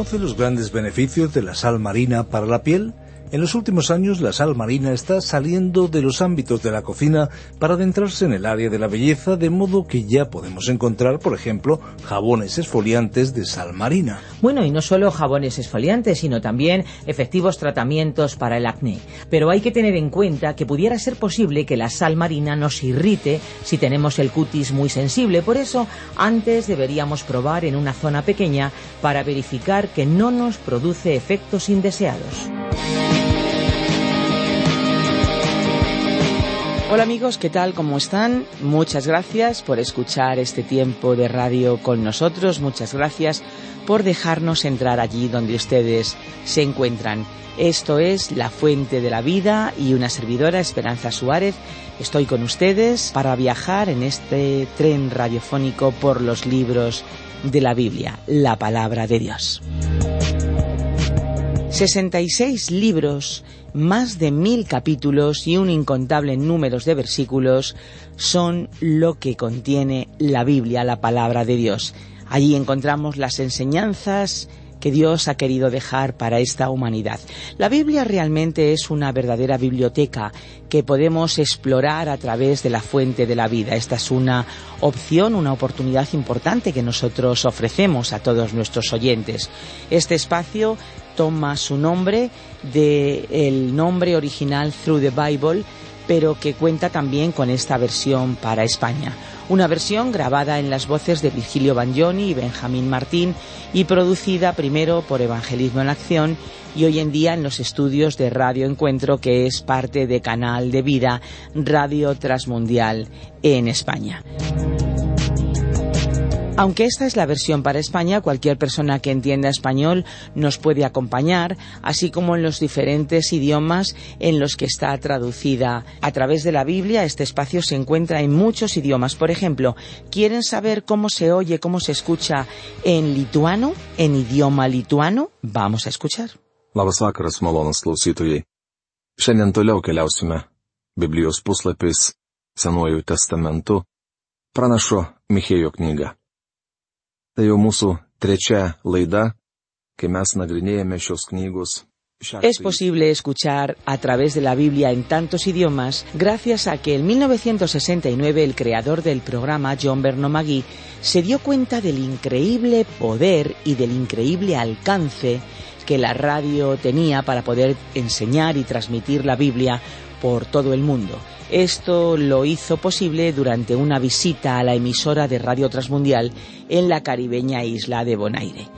¿Conoce los grandes beneficios de la sal marina para la piel? En los últimos años la sal marina está saliendo de los ámbitos de la cocina para adentrarse en el área de la belleza, de modo que ya podemos encontrar, por ejemplo, jabones esfoliantes de sal marina. Bueno, y no solo jabones esfoliantes, sino también efectivos tratamientos para el acné. Pero hay que tener en cuenta que pudiera ser posible que la sal marina nos irrite si tenemos el cutis muy sensible. Por eso, antes deberíamos probar en una zona pequeña para verificar que no nos produce efectos indeseados. Hola amigos, ¿qué tal? ¿Cómo están? Muchas gracias por escuchar este tiempo de radio con nosotros. Muchas gracias por dejarnos entrar allí donde ustedes se encuentran. Esto es La Fuente de la Vida y una servidora, Esperanza Suárez. Estoy con ustedes para viajar en este tren radiofónico por los libros de la Biblia, la palabra de Dios. 66 libros, más de mil capítulos y un incontable número de versículos son lo que contiene la Biblia, la palabra de Dios. Allí encontramos las enseñanzas que Dios ha querido dejar para esta humanidad. La Biblia realmente es una verdadera biblioteca que podemos explorar a través de la fuente de la vida. Esta es una opción, una oportunidad importante que nosotros ofrecemos a todos nuestros oyentes. Este espacio toma su nombre del nombre original Through the Bible, pero que cuenta también con esta versión para España. Una versión grabada en las voces de Virgilio Bagnoni y Benjamín Martín y producida primero por Evangelismo en Acción y hoy en día en los estudios de Radio Encuentro, que es parte de Canal de Vida Radio Transmundial en España. Aunque esta es la versión para España, cualquier persona que entienda español nos puede acompañar, así como en los diferentes idiomas en los que está traducida. A través de la Biblia, este espacio se encuentra en muchos idiomas. Por ejemplo, ¿quieren saber cómo se oye, cómo se escucha en lituano, en idioma lituano? Vamos a escuchar. Labas vakaras, klausytojai. Šiandien toliau keliausime Biblijos puslapiais Senuoju testamentu pranašo Michėjo knygą. Tai jau mūsų trečia laida, kai mes nagrinėjame šios knygos Es posible escuchar a través de la Biblia en tantos idiomas gracias a que en 1969 el creador del programa, John Bernomagui, se dio cuenta del increíble poder y del increíble alcance que la radio tenía para poder enseñar y transmitir la Biblia por todo el mundo. Esto lo hizo posible durante una visita a la emisora de Radio Transmundial en la caribeña isla de Bonaire.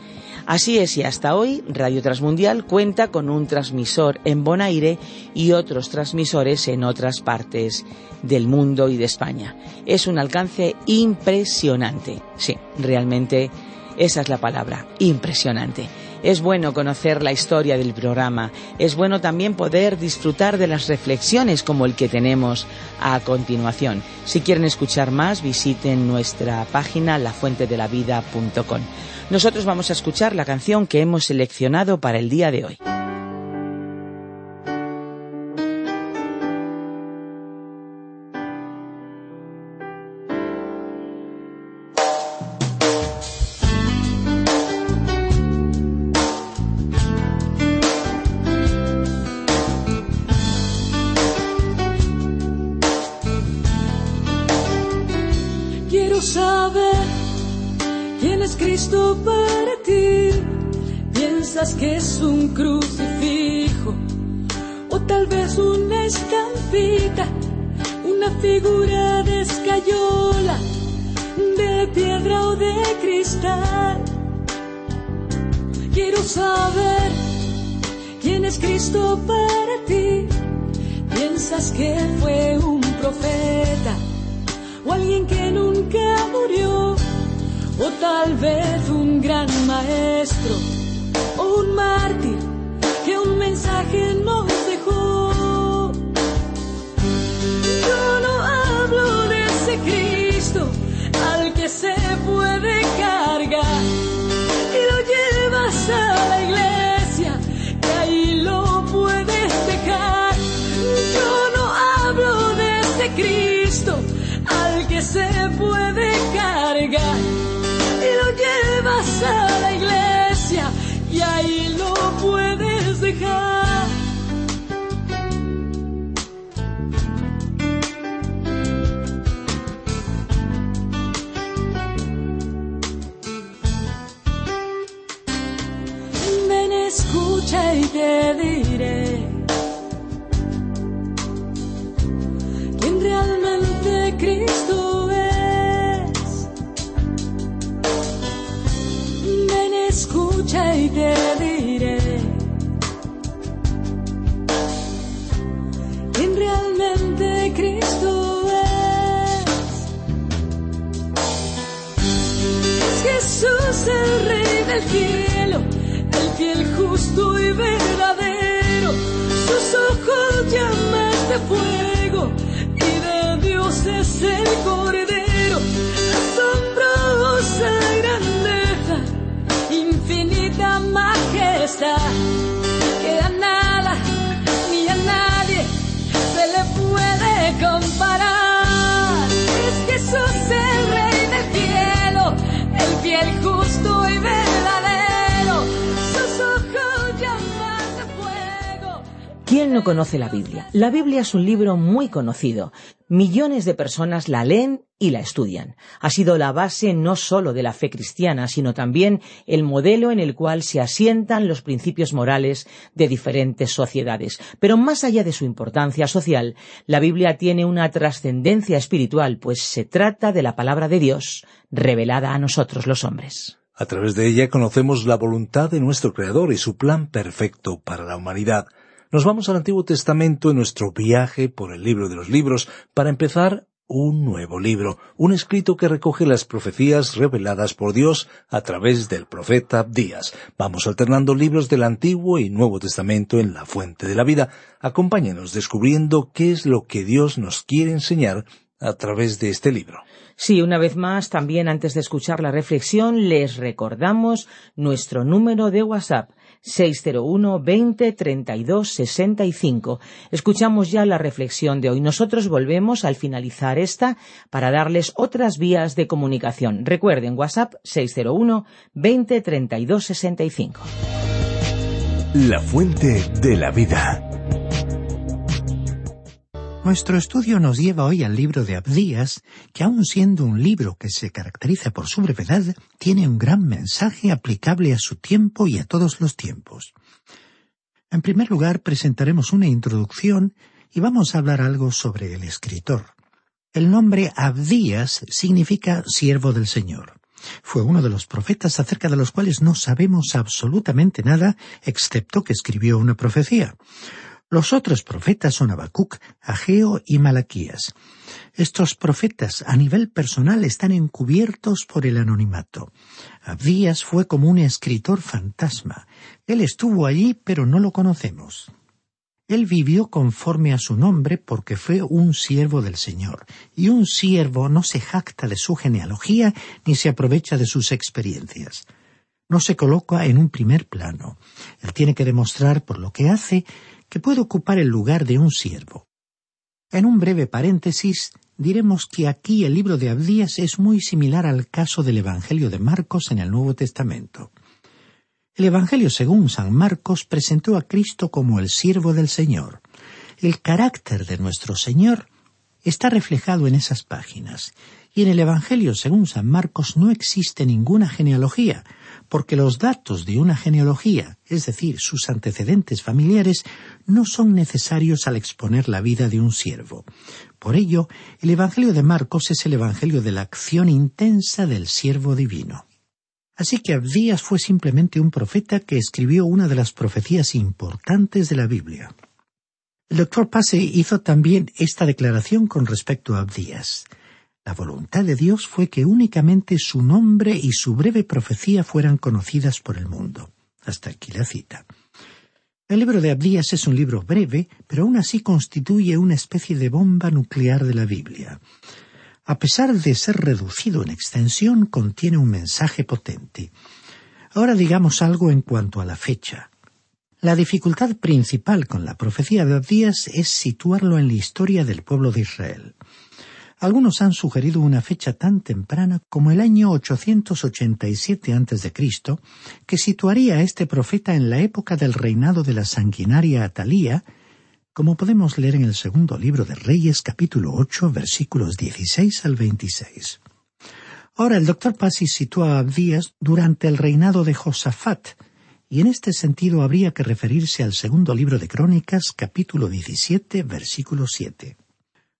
Así es, y hasta hoy Radio Transmundial cuenta con un transmisor en Bonaire y otros transmisores en otras partes del mundo y de España. Es un alcance impresionante. Sí, realmente esa es la palabra, impresionante. Es bueno conocer la historia del programa, es bueno también poder disfrutar de las reflexiones como el que tenemos a continuación. Si quieren escuchar más, visiten nuestra página lafuentedelavida.com. Nosotros vamos a escuchar la canción que hemos seleccionado para el día de hoy. Piensas que es un crucifijo o tal vez una estampita, una figura de escayola, de piedra o de cristal. Quiero saber quién es Cristo para ti. Piensas que fue un profeta o alguien que nunca murió, o tal vez un gran maestro un mártir que un mensaje nos dejó. Yo no hablo de ese Cristo al que se puede cargar y lo llevas a la iglesia y ahí lo puedes dejar. Yo no hablo de ese Cristo al que se puede cargar puedes dejar. Jesús el Rey del cielo, el fiel justo y verdadero. Sus ojos llamas de fuego ¿Quién no conoce la Biblia? La Biblia es un libro muy conocido. Millones de personas la leen y la estudian. Ha sido la base no solo de la fe cristiana, sino también el modelo en el cual se asientan los principios morales de diferentes sociedades. Pero más allá de su importancia social, la Biblia tiene una trascendencia espiritual, pues se trata de la palabra de Dios revelada a nosotros los hombres. A través de ella conocemos la voluntad de nuestro Creador y su plan perfecto para la humanidad. Nos vamos al Antiguo Testamento en nuestro viaje por el libro de los libros para empezar un nuevo libro, un escrito que recoge las profecías reveladas por Dios a través del profeta Abdías. Vamos alternando libros del Antiguo y Nuevo Testamento en la fuente de la vida. Acompáñenos descubriendo qué es lo que Dios nos quiere enseñar a través de este libro. Sí, una vez más, también antes de escuchar la reflexión, les recordamos nuestro número de WhatsApp 601 20 32 65. Escuchamos ya la reflexión de hoy. Nosotros volvemos al finalizar esta para darles otras vías de comunicación. Recuerden WhatsApp 601 20 32 65. La fuente de la vida. Nuestro estudio nos lleva hoy al libro de Abdías, que aun siendo un libro que se caracteriza por su brevedad, tiene un gran mensaje aplicable a su tiempo y a todos los tiempos. En primer lugar, presentaremos una introducción y vamos a hablar algo sobre el escritor. El nombre Abdías significa siervo del Señor. Fue uno de los profetas acerca de los cuales no sabemos absolutamente nada, excepto que escribió una profecía. Los otros profetas son Habacuc, Ageo y Malaquías. Estos profetas a nivel personal están encubiertos por el anonimato. Abdías fue como un escritor fantasma. Él estuvo allí, pero no lo conocemos. Él vivió conforme a su nombre porque fue un siervo del Señor, y un siervo no se jacta de su genealogía ni se aprovecha de sus experiencias. No se coloca en un primer plano. Él tiene que demostrar por lo que hace que puede ocupar el lugar de un siervo. En un breve paréntesis, diremos que aquí el libro de Abdías es muy similar al caso del Evangelio de Marcos en el Nuevo Testamento. El Evangelio según San Marcos presentó a Cristo como el siervo del Señor. El carácter de nuestro Señor está reflejado en esas páginas, y en el Evangelio según San Marcos no existe ninguna genealogía, porque los datos de una genealogía, es decir, sus antecedentes familiares, no son necesarios al exponer la vida de un siervo. Por ello, el Evangelio de Marcos es el Evangelio de la acción intensa del siervo divino. Así que Abdías fue simplemente un profeta que escribió una de las profecías importantes de la Biblia. El doctor Pase hizo también esta declaración con respecto a Abdías. La voluntad de Dios fue que únicamente su nombre y su breve profecía fueran conocidas por el mundo. Hasta aquí la cita. El libro de Abdías es un libro breve, pero aún así constituye una especie de bomba nuclear de la Biblia. A pesar de ser reducido en extensión, contiene un mensaje potente. Ahora digamos algo en cuanto a la fecha. La dificultad principal con la profecía de Abdías es situarlo en la historia del pueblo de Israel. Algunos han sugerido una fecha tan temprana como el año 887 a.C., que situaría a este profeta en la época del reinado de la sanguinaria Atalía, como podemos leer en el segundo libro de Reyes capítulo 8 versículos 16 al 26. Ahora el doctor Pasi sitúa a Abdías durante el reinado de Josafat, y en este sentido habría que referirse al segundo libro de Crónicas capítulo 17 versículo 7.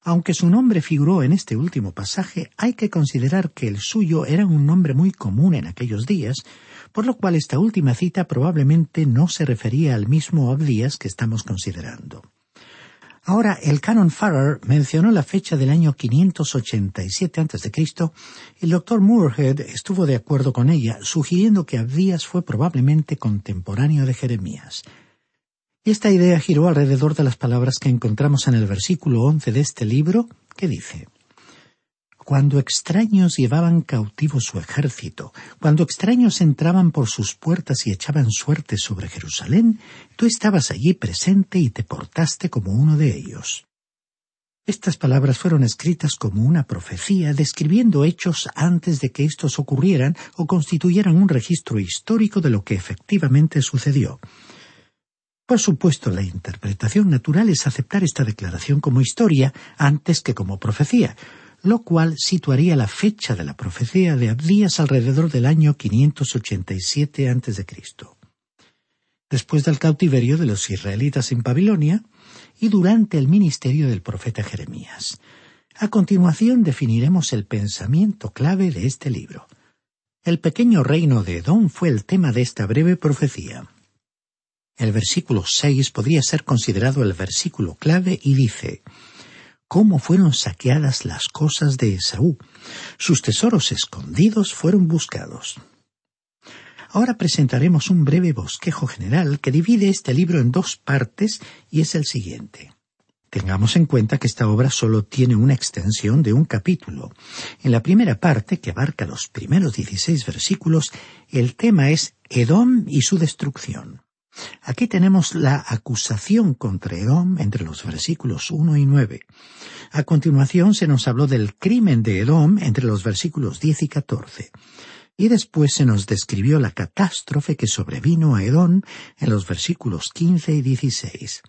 Aunque su nombre figuró en este último pasaje, hay que considerar que el suyo era un nombre muy común en aquellos días, por lo cual esta última cita probablemente no se refería al mismo Abdías que estamos considerando. Ahora, el canon Farrer mencionó la fecha del año 587 a.C. y el doctor Moorhead estuvo de acuerdo con ella, sugiriendo que Abdías fue probablemente contemporáneo de Jeremías. Y esta idea giró alrededor de las palabras que encontramos en el versículo once de este libro, que dice Cuando extraños llevaban cautivo su ejército, cuando extraños entraban por sus puertas y echaban suerte sobre Jerusalén, tú estabas allí presente y te portaste como uno de ellos. Estas palabras fueron escritas como una profecía describiendo hechos antes de que estos ocurrieran o constituyeran un registro histórico de lo que efectivamente sucedió. Por supuesto, la interpretación natural es aceptar esta declaración como historia antes que como profecía, lo cual situaría la fecha de la profecía de Abdías alrededor del año 587 a.C. Después del cautiverio de los israelitas en Babilonia y durante el ministerio del profeta Jeremías. A continuación definiremos el pensamiento clave de este libro. El pequeño reino de Edom fue el tema de esta breve profecía. El versículo seis podría ser considerado el versículo clave y dice cómo fueron saqueadas las cosas de Esaú. Sus tesoros escondidos fueron buscados. Ahora presentaremos un breve bosquejo general que divide este libro en dos partes y es el siguiente. Tengamos en cuenta que esta obra solo tiene una extensión de un capítulo. En la primera parte, que abarca los primeros dieciséis versículos, el tema es Edom y su destrucción. Aquí tenemos la acusación contra Edom entre los versículos 1 y 9. A continuación se nos habló del crimen de Edom entre los versículos 10 y 14. Y después se nos describió la catástrofe que sobrevino a Edom en los versículos 15 y 16.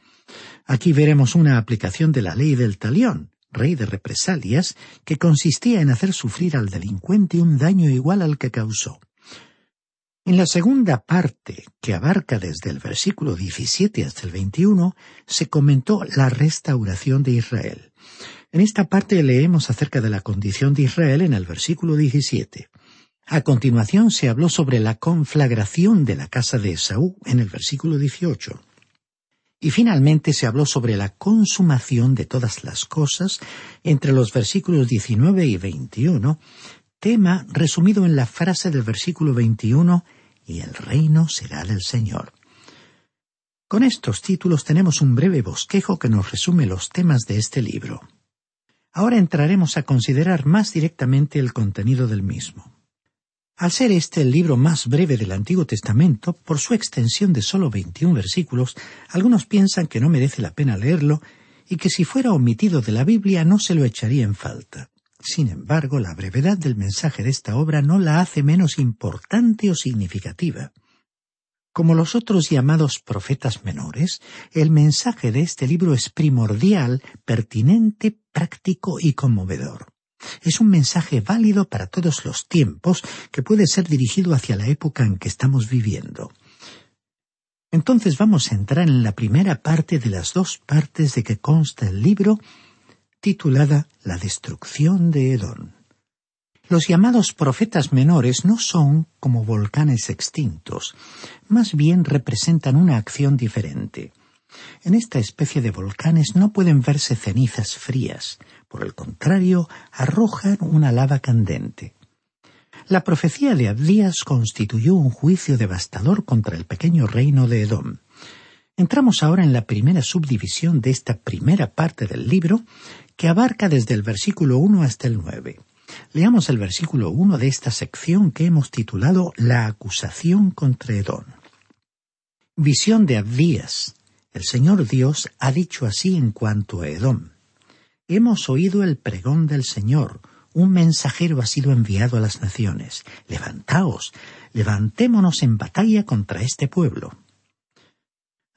Aquí veremos una aplicación de la ley del talión, rey de represalias, que consistía en hacer sufrir al delincuente un daño igual al que causó. En la segunda parte, que abarca desde el versículo 17 hasta el 21, se comentó la restauración de Israel. En esta parte leemos acerca de la condición de Israel en el versículo 17. A continuación se habló sobre la conflagración de la casa de Esaú en el versículo 18. Y finalmente se habló sobre la consumación de todas las cosas entre los versículos 19 y 21, tema resumido en la frase del versículo 21, y el reino será del Señor. Con estos títulos tenemos un breve bosquejo que nos resume los temas de este libro. Ahora entraremos a considerar más directamente el contenido del mismo. Al ser este el libro más breve del Antiguo Testamento, por su extensión de solo 21 versículos, algunos piensan que no merece la pena leerlo y que si fuera omitido de la Biblia no se lo echaría en falta. Sin embargo, la brevedad del mensaje de esta obra no la hace menos importante o significativa. Como los otros llamados profetas menores, el mensaje de este libro es primordial, pertinente, práctico y conmovedor. Es un mensaje válido para todos los tiempos que puede ser dirigido hacia la época en que estamos viviendo. Entonces vamos a entrar en la primera parte de las dos partes de que consta el libro titulada La destrucción de Edom. Los llamados profetas menores no son como volcanes extintos, más bien representan una acción diferente. En esta especie de volcanes no pueden verse cenizas frías, por el contrario, arrojan una lava candente. La profecía de Abdías constituyó un juicio devastador contra el pequeño reino de Edom. Entramos ahora en la primera subdivisión de esta primera parte del libro, que abarca desde el versículo 1 hasta el 9. Leamos el versículo 1 de esta sección que hemos titulado La acusación contra Edom. Visión de Abdías. El Señor Dios ha dicho así en cuanto a Edom. Hemos oído el pregón del Señor, un mensajero ha sido enviado a las naciones. Levantaos, levantémonos en batalla contra este pueblo.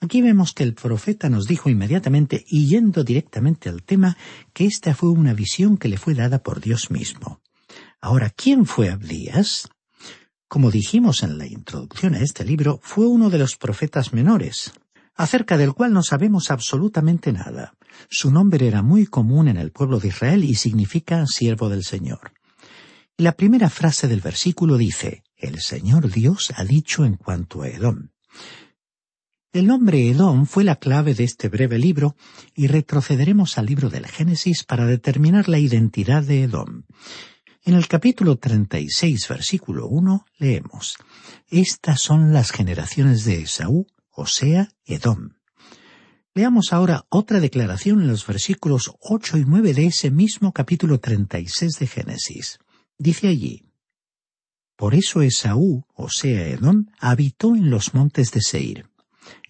Aquí vemos que el profeta nos dijo inmediatamente, y yendo directamente al tema, que esta fue una visión que le fue dada por Dios mismo. Ahora, ¿quién fue Abdías? Como dijimos en la introducción a este libro, fue uno de los profetas menores, acerca del cual no sabemos absolutamente nada. Su nombre era muy común en el pueblo de Israel y significa siervo del Señor. La primera frase del versículo dice, El Señor Dios ha dicho en cuanto a Edom. El nombre Edom fue la clave de este breve libro y retrocederemos al libro del Génesis para determinar la identidad de Edom. En el capítulo 36, versículo 1, leemos, Estas son las generaciones de Esaú, o sea, Edom. Leamos ahora otra declaración en los versículos 8 y 9 de ese mismo capítulo 36 de Génesis. Dice allí, Por eso Esaú, o sea, Edom, habitó en los montes de Seir.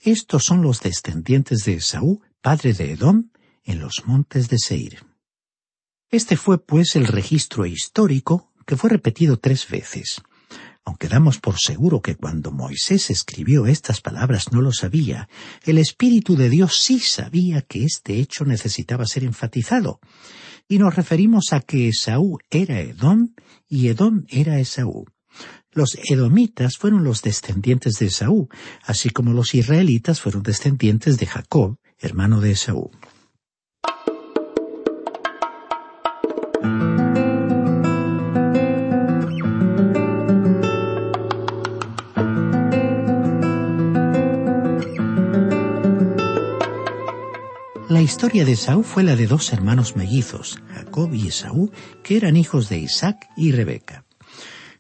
Estos son los descendientes de Esaú, padre de Edom, en los montes de Seir. Este fue, pues, el registro histórico que fue repetido tres veces. Aunque damos por seguro que cuando Moisés escribió estas palabras no lo sabía, el Espíritu de Dios sí sabía que este hecho necesitaba ser enfatizado. Y nos referimos a que Esaú era Edom y Edom era Esaú. Los edomitas fueron los descendientes de Esaú, así como los israelitas fueron descendientes de Jacob, hermano de Esaú. La historia de Esaú fue la de dos hermanos mellizos, Jacob y Esaú, que eran hijos de Isaac y Rebeca.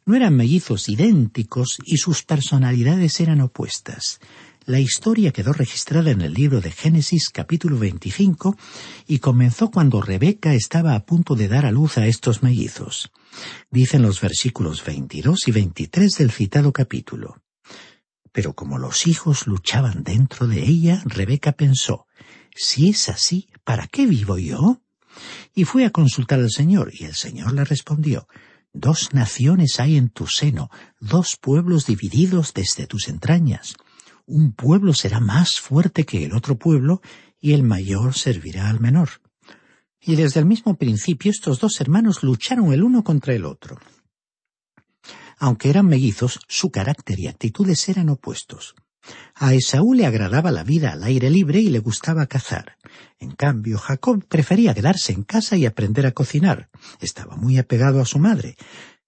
No eran mellizos idénticos y sus personalidades eran opuestas. La historia quedó registrada en el libro de Génesis capítulo 25 y comenzó cuando Rebeca estaba a punto de dar a luz a estos mellizos. Dicen los versículos 22 y 23 del citado capítulo. Pero como los hijos luchaban dentro de ella, Rebeca pensó, si es así, ¿para qué vivo yo? Y fue a consultar al Señor, y el Señor le respondió, Dos naciones hay en tu seno, dos pueblos divididos desde tus entrañas. Un pueblo será más fuerte que el otro pueblo, y el mayor servirá al menor. Y desde el mismo principio estos dos hermanos lucharon el uno contra el otro. Aunque eran mellizos, su carácter y actitudes eran opuestos. A Esaú le agradaba la vida al aire libre y le gustaba cazar. En cambio, Jacob prefería quedarse en casa y aprender a cocinar. Estaba muy apegado a su madre.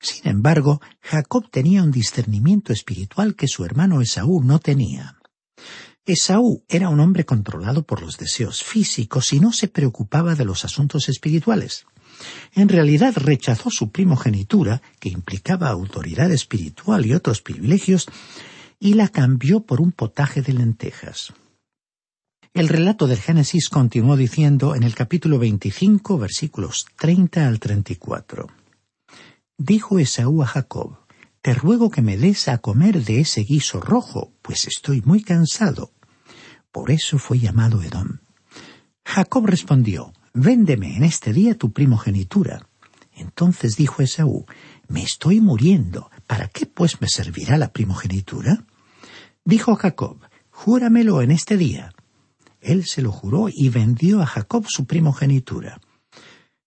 Sin embargo, Jacob tenía un discernimiento espiritual que su hermano Esaú no tenía. Esaú era un hombre controlado por los deseos físicos y no se preocupaba de los asuntos espirituales. En realidad rechazó su primogenitura, que implicaba autoridad espiritual y otros privilegios, y la cambió por un potaje de lentejas. El relato del Génesis continuó diciendo en el capítulo 25, versículos 30 al 34. Dijo Esaú a Jacob, Te ruego que me des a comer de ese guiso rojo, pues estoy muy cansado. Por eso fue llamado Edom. Jacob respondió, Véndeme en este día tu primogenitura. Entonces dijo Esaú, Me estoy muriendo, ¿para qué pues me servirá la primogenitura? Dijo Jacob, Júramelo en este día. Él se lo juró y vendió a Jacob su primogenitura.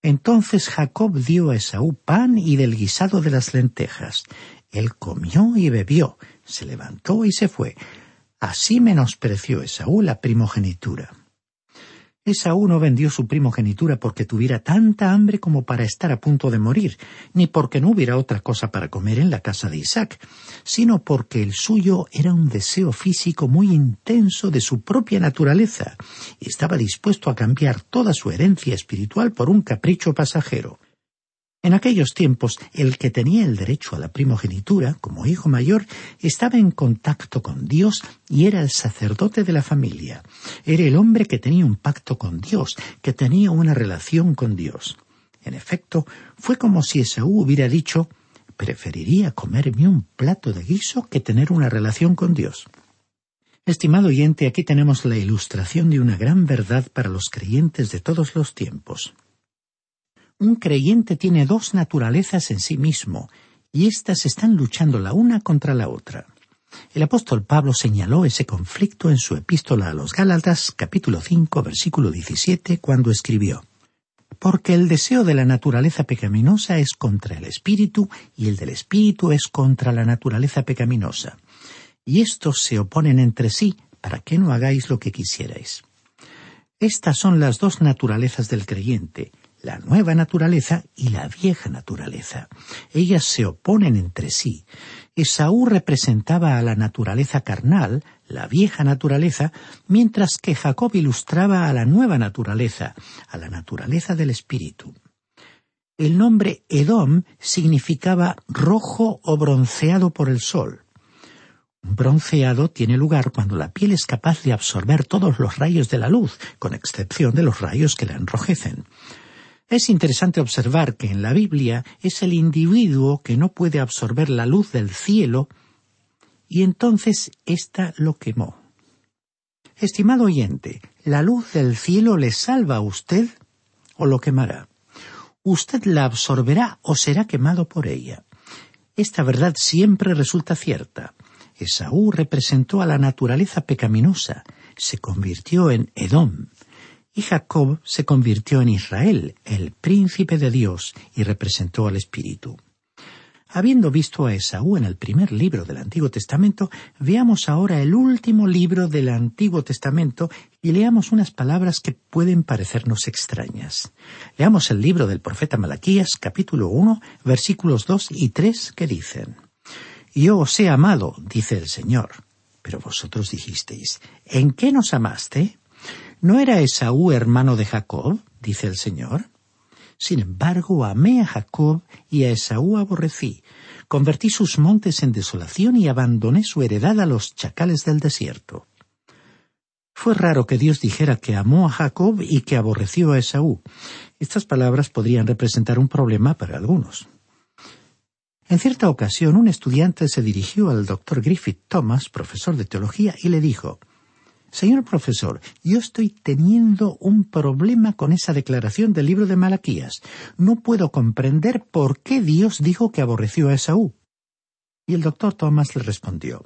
Entonces Jacob dio a Esaú pan y del guisado de las lentejas. Él comió y bebió, se levantó y se fue. Así menospreció Esaú la primogenitura. Esaú no vendió su primogenitura porque tuviera tanta hambre como para estar a punto de morir, ni porque no hubiera otra cosa para comer en la casa de Isaac, sino porque el suyo era un deseo físico muy intenso de su propia naturaleza, y estaba dispuesto a cambiar toda su herencia espiritual por un capricho pasajero. En aquellos tiempos, el que tenía el derecho a la primogenitura, como hijo mayor, estaba en contacto con Dios y era el sacerdote de la familia. Era el hombre que tenía un pacto con Dios, que tenía una relación con Dios. En efecto, fue como si Esaú hubiera dicho preferiría comerme un plato de guiso que tener una relación con Dios. Estimado oyente, aquí tenemos la ilustración de una gran verdad para los creyentes de todos los tiempos. Un creyente tiene dos naturalezas en sí mismo, y éstas están luchando la una contra la otra. El apóstol Pablo señaló ese conflicto en su epístola a los Gálatas, capítulo 5, versículo 17, cuando escribió Porque el deseo de la naturaleza pecaminosa es contra el espíritu, y el del espíritu es contra la naturaleza pecaminosa. Y estos se oponen entre sí, para que no hagáis lo que quisierais. Estas son las dos naturalezas del creyente, la nueva naturaleza y la vieja naturaleza. Ellas se oponen entre sí. Esaú representaba a la naturaleza carnal, la vieja naturaleza, mientras que Jacob ilustraba a la nueva naturaleza, a la naturaleza del espíritu. El nombre Edom significaba rojo o bronceado por el sol. Un bronceado tiene lugar cuando la piel es capaz de absorber todos los rayos de la luz, con excepción de los rayos que la enrojecen. Es interesante observar que en la Biblia es el individuo que no puede absorber la luz del cielo y entonces ésta lo quemó. Estimado oyente, ¿la luz del cielo le salva a usted o lo quemará? ¿Usted la absorberá o será quemado por ella? Esta verdad siempre resulta cierta. Esaú representó a la naturaleza pecaminosa, se convirtió en Edom, y Jacob se convirtió en Israel, el príncipe de Dios, y representó al Espíritu. Habiendo visto a Esaú en el primer libro del Antiguo Testamento, veamos ahora el último libro del Antiguo Testamento y leamos unas palabras que pueden parecernos extrañas. Leamos el libro del profeta Malaquías, capítulo 1, versículos 2 y 3, que dicen, Yo os he amado, dice el Señor. Pero vosotros dijisteis, ¿en qué nos amaste? ¿No era Esaú hermano de Jacob? dice el Señor. Sin embargo, amé a Jacob y a Esaú aborrecí. Convertí sus montes en desolación y abandoné su heredad a los chacales del desierto. Fue raro que Dios dijera que amó a Jacob y que aborreció a Esaú. Estas palabras podrían representar un problema para algunos. En cierta ocasión, un estudiante se dirigió al doctor Griffith Thomas, profesor de teología, y le dijo Señor profesor, yo estoy teniendo un problema con esa declaración del libro de Malaquías. No puedo comprender por qué Dios dijo que aborreció a Esaú. Y el doctor Thomas le respondió,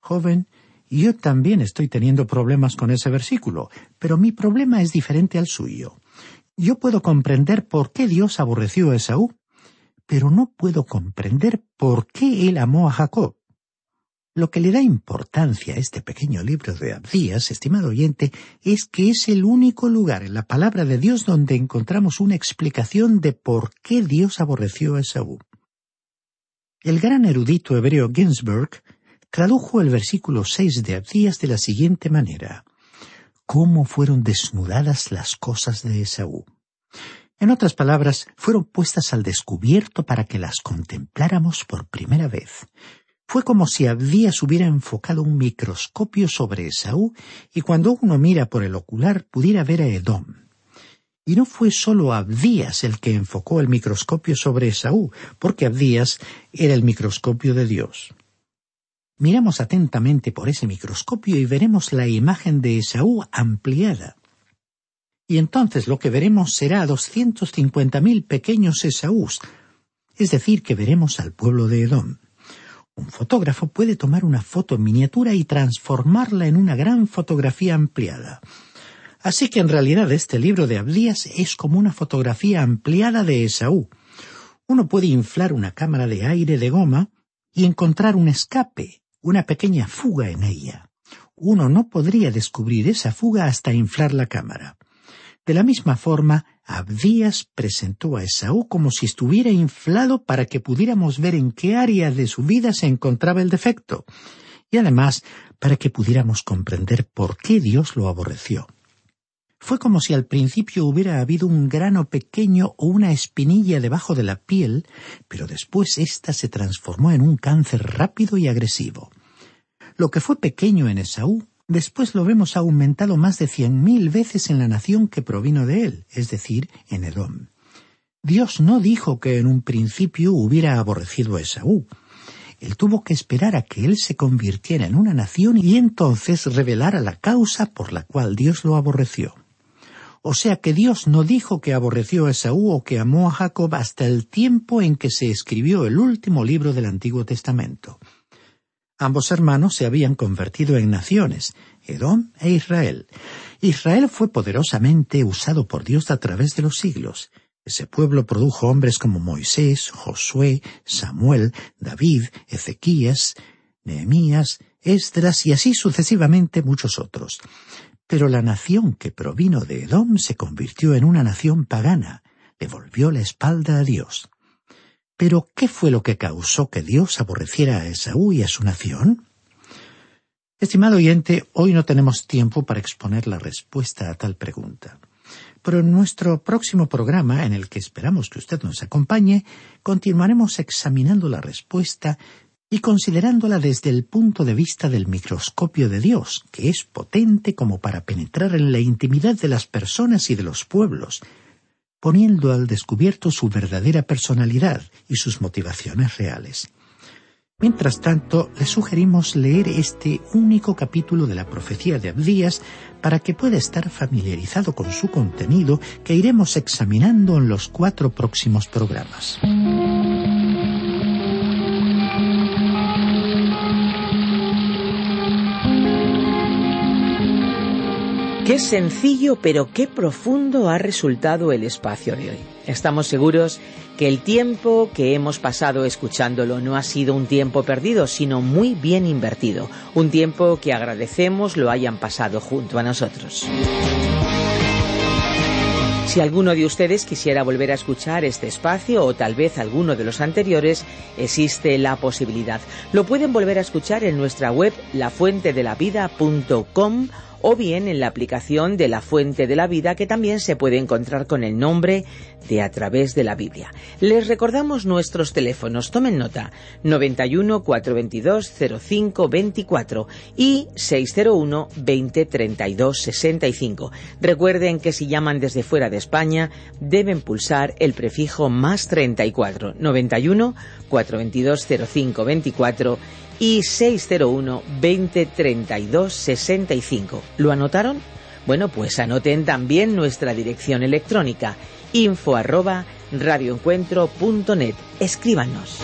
Joven, yo también estoy teniendo problemas con ese versículo, pero mi problema es diferente al suyo. Yo puedo comprender por qué Dios aborreció a Esaú, pero no puedo comprender por qué él amó a Jacob. Lo que le da importancia a este pequeño libro de Abdías, estimado oyente, es que es el único lugar en la palabra de Dios donde encontramos una explicación de por qué Dios aborreció a Esaú. El gran erudito hebreo Ginsberg tradujo el versículo seis de Abdías de la siguiente manera cómo fueron desnudadas las cosas de Esaú. En otras palabras, fueron puestas al descubierto para que las contempláramos por primera vez. Fue como si Abdías hubiera enfocado un microscopio sobre Esaú y cuando uno mira por el ocular pudiera ver a Edom. Y no fue solo Abdías el que enfocó el microscopio sobre Esaú, porque Abdías era el microscopio de Dios. Miramos atentamente por ese microscopio y veremos la imagen de Esaú ampliada. Y entonces lo que veremos será doscientos cincuenta mil pequeños Esaús, es decir, que veremos al pueblo de Edom. Un fotógrafo puede tomar una foto en miniatura y transformarla en una gran fotografía ampliada. Así que en realidad este libro de Abdías es como una fotografía ampliada de Esaú. Uno puede inflar una cámara de aire de goma y encontrar un escape, una pequeña fuga en ella. Uno no podría descubrir esa fuga hasta inflar la cámara. De la misma forma, Abdías presentó a Esaú como si estuviera inflado para que pudiéramos ver en qué área de su vida se encontraba el defecto, y además para que pudiéramos comprender por qué Dios lo aborreció. Fue como si al principio hubiera habido un grano pequeño o una espinilla debajo de la piel, pero después ésta se transformó en un cáncer rápido y agresivo. Lo que fue pequeño en Esaú, después lo vemos aumentado más de cien mil veces en la nación que provino de él, es decir, en Edom. Dios no dijo que en un principio hubiera aborrecido a Esaú. Él tuvo que esperar a que él se convirtiera en una nación y entonces revelara la causa por la cual Dios lo aborreció. O sea que Dios no dijo que aborreció a Esaú o que amó a Jacob hasta el tiempo en que se escribió el último libro del Antiguo Testamento. Ambos hermanos se habían convertido en naciones, Edom e Israel. Israel fue poderosamente usado por Dios a través de los siglos. Ese pueblo produjo hombres como Moisés, Josué, Samuel, David, Ezequías, Nehemías, Esdras y así sucesivamente muchos otros. Pero la nación que provino de Edom se convirtió en una nación pagana, le volvió la espalda a Dios. Pero, ¿qué fue lo que causó que Dios aborreciera a Esaú y a su nación? Estimado oyente, hoy no tenemos tiempo para exponer la respuesta a tal pregunta. Pero en nuestro próximo programa, en el que esperamos que usted nos acompañe, continuaremos examinando la respuesta y considerándola desde el punto de vista del microscopio de Dios, que es potente como para penetrar en la intimidad de las personas y de los pueblos, poniendo al descubierto su verdadera personalidad y sus motivaciones reales. Mientras tanto, le sugerimos leer este único capítulo de la profecía de Abdías para que pueda estar familiarizado con su contenido que iremos examinando en los cuatro próximos programas. Qué sencillo pero qué profundo ha resultado el espacio de hoy. Estamos seguros que el tiempo que hemos pasado escuchándolo no ha sido un tiempo perdido, sino muy bien invertido, un tiempo que agradecemos lo hayan pasado junto a nosotros. Si alguno de ustedes quisiera volver a escuchar este espacio o tal vez alguno de los anteriores, existe la posibilidad. Lo pueden volver a escuchar en nuestra web lafuentedelavida.com o bien en la aplicación de la Fuente de la Vida que también se puede encontrar con el nombre de A través de la Biblia. Les recordamos nuestros teléfonos, tomen nota, 91 422 05 24 y 601 20 32 65. Recuerden que si llaman desde fuera de España deben pulsar el prefijo más 34 91 422 05 24 y 601 20 32 65. ¿Lo anotaron? Bueno, pues anoten también nuestra dirección electrónica info radioencuentro.net. Escríbanos.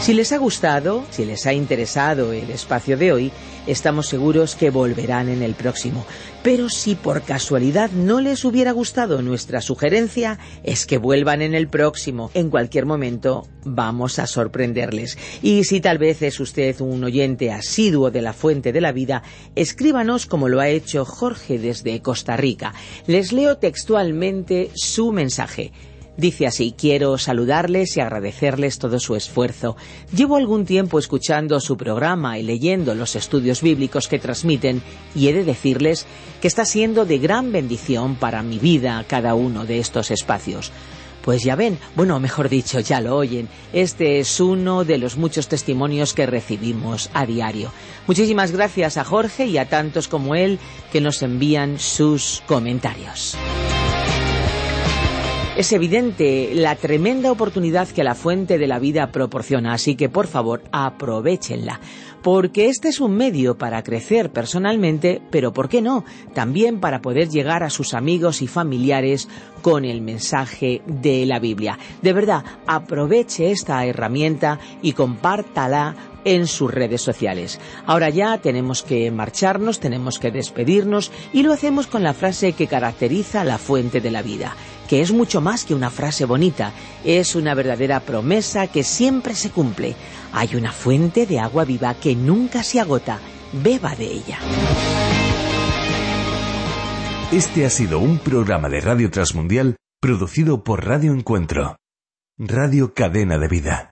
Si les ha gustado, si les ha interesado el espacio de hoy, estamos seguros que volverán en el próximo. Pero si por casualidad no les hubiera gustado nuestra sugerencia, es que vuelvan en el próximo. En cualquier momento vamos a sorprenderles. Y si tal vez es usted un oyente asiduo de la fuente de la vida, escríbanos como lo ha hecho Jorge desde Costa Rica. Les leo textualmente su mensaje. Dice así, quiero saludarles y agradecerles todo su esfuerzo. Llevo algún tiempo escuchando su programa y leyendo los estudios bíblicos que transmiten y he de decirles que está siendo de gran bendición para mi vida cada uno de estos espacios. Pues ya ven, bueno, mejor dicho, ya lo oyen. Este es uno de los muchos testimonios que recibimos a diario. Muchísimas gracias a Jorge y a tantos como él que nos envían sus comentarios. Es evidente la tremenda oportunidad que la fuente de la vida proporciona, así que por favor aprovechenla, porque este es un medio para crecer personalmente, pero ¿por qué no? También para poder llegar a sus amigos y familiares con el mensaje de la Biblia. De verdad, aproveche esta herramienta y compártala en sus redes sociales. Ahora ya tenemos que marcharnos, tenemos que despedirnos y lo hacemos con la frase que caracteriza la fuente de la vida que es mucho más que una frase bonita, es una verdadera promesa que siempre se cumple. Hay una fuente de agua viva que nunca se agota, beba de ella. Este ha sido un programa de Radio Transmundial producido por Radio Encuentro. Radio Cadena de Vida.